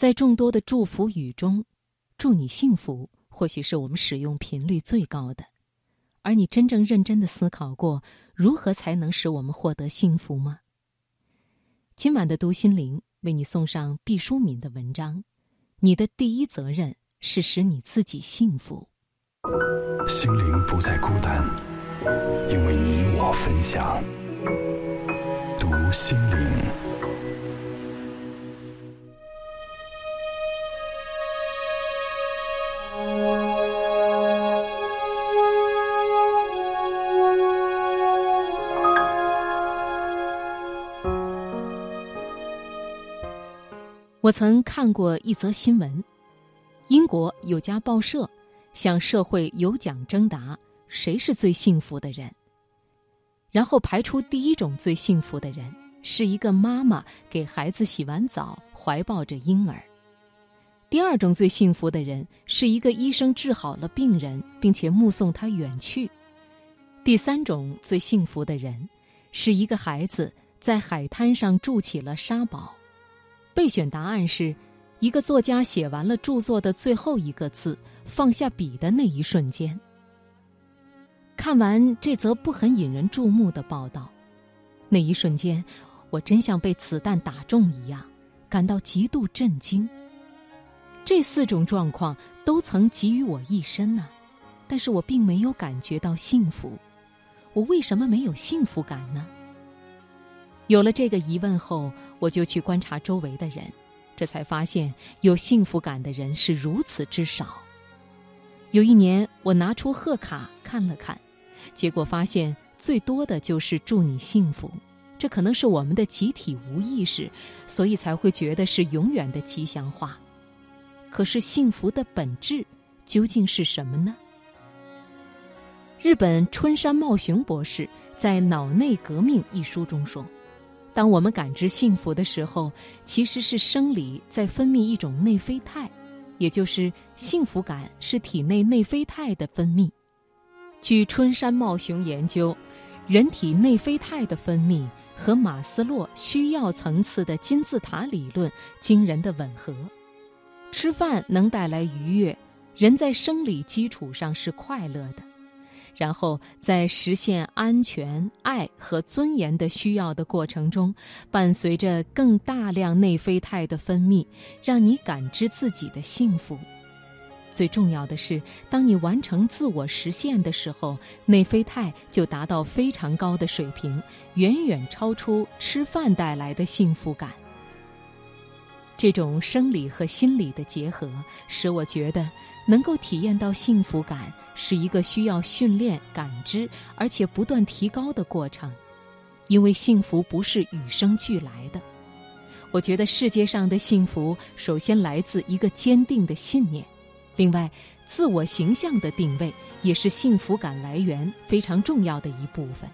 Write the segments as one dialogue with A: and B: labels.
A: 在众多的祝福语中，“祝你幸福”或许是我们使用频率最高的。而你真正认真的思考过，如何才能使我们获得幸福吗？今晚的读心灵为你送上毕淑敏的文章：“你的第一责任是使你自己幸福。”
B: 心灵不再孤单，因为你我分享。读心灵。
A: 我曾看过一则新闻：英国有家报社向社会有奖征答，谁是最幸福的人？然后排出第一种最幸福的人，是一个妈妈给孩子洗完澡，怀抱着婴儿；第二种最幸福的人，是一个医生治好了病人，并且目送他远去；第三种最幸福的人，是一个孩子在海滩上筑起了沙堡。备选答案是：一个作家写完了著作的最后一个字，放下笔的那一瞬间。看完这则不很引人注目的报道，那一瞬间，我真像被子弹打中一样，感到极度震惊。这四种状况都曾给予我一身呢，但是我并没有感觉到幸福。我为什么没有幸福感呢？有了这个疑问后，我就去观察周围的人，这才发现有幸福感的人是如此之少。有一年，我拿出贺卡看了看，结果发现最多的就是“祝你幸福”。这可能是我们的集体无意识，所以才会觉得是永远的吉祥话。可是，幸福的本质究竟是什么呢？日本春山茂雄博士在《脑内革命》一书中说。当我们感知幸福的时候，其实是生理在分泌一种内啡肽，也就是幸福感是体内内啡肽的分泌。据春山茂雄研究，人体内啡肽的分泌和马斯洛需要层次的金字塔理论惊人的吻合。吃饭能带来愉悦，人在生理基础上是快乐的。然后，在实现安全、爱和尊严的需要的过程中，伴随着更大量内啡肽的分泌，让你感知自己的幸福。最重要的是，当你完成自我实现的时候，内啡肽就达到非常高的水平，远远超出吃饭带来的幸福感。这种生理和心理的结合，使我觉得能够体验到幸福感。是一个需要训练、感知，而且不断提高的过程，因为幸福不是与生俱来的。我觉得世界上的幸福首先来自一个坚定的信念，另外，自我形象的定位也是幸福感来源非常重要的一部分。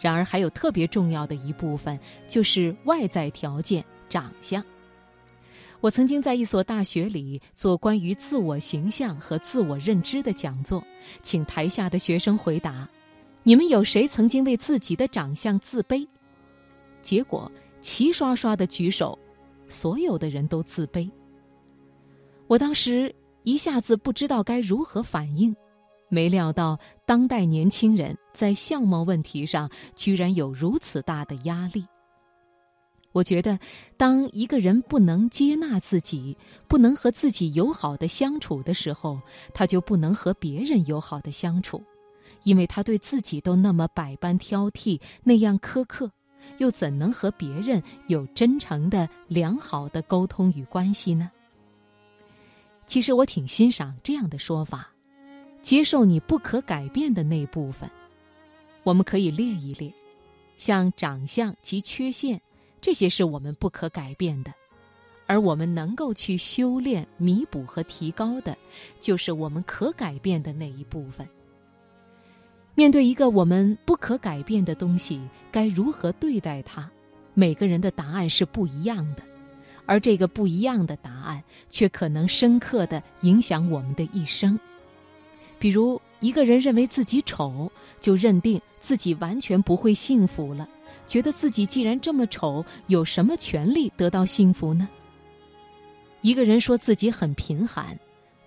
A: 然而，还有特别重要的一部分，就是外在条件——长相。我曾经在一所大学里做关于自我形象和自我认知的讲座，请台下的学生回答：“你们有谁曾经为自己的长相自卑？”结果齐刷刷的举手，所有的人都自卑。我当时一下子不知道该如何反应，没料到当代年轻人在相貌问题上居然有如此大的压力。我觉得，当一个人不能接纳自己，不能和自己友好的相处的时候，他就不能和别人友好的相处，因为他对自己都那么百般挑剔，那样苛刻，又怎能和别人有真诚的、良好的沟通与关系呢？其实我挺欣赏这样的说法：接受你不可改变的那部分。我们可以列一列，像长相及缺陷。这些是我们不可改变的，而我们能够去修炼、弥补和提高的，就是我们可改变的那一部分。面对一个我们不可改变的东西，该如何对待它？每个人的答案是不一样的，而这个不一样的答案，却可能深刻的影响我们的一生。比如，一个人认为自己丑，就认定自己完全不会幸福了。觉得自己既然这么丑，有什么权利得到幸福呢？一个人说自己很贫寒，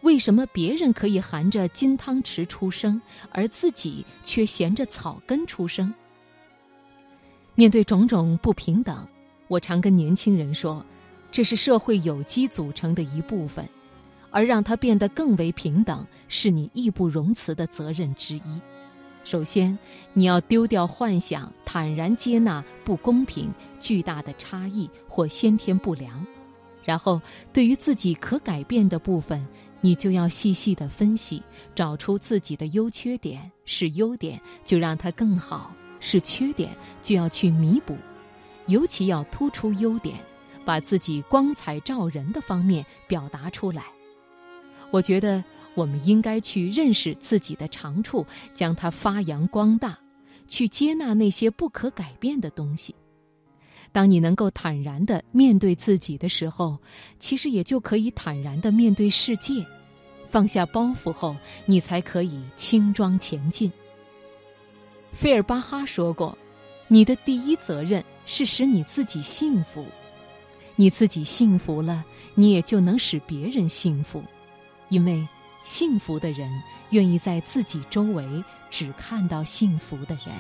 A: 为什么别人可以含着金汤匙出生，而自己却衔着草根出生？面对种种不平等，我常跟年轻人说，这是社会有机组成的一部分，而让它变得更为平等，是你义不容辞的责任之一。首先，你要丢掉幻想，坦然接纳不公平、巨大的差异或先天不良。然后，对于自己可改变的部分，你就要细细的分析，找出自己的优缺点。是优点，就让它更好；是缺点，就要去弥补。尤其要突出优点，把自己光彩照人的方面表达出来。我觉得我们应该去认识自己的长处，将它发扬光大，去接纳那些不可改变的东西。当你能够坦然地面对自己的时候，其实也就可以坦然地面对世界。放下包袱后，你才可以轻装前进。费尔巴哈说过：“你的第一责任是使你自己幸福，你自己幸福了，你也就能使别人幸福，因为幸福的人愿意在自己周围只看到幸福的人。”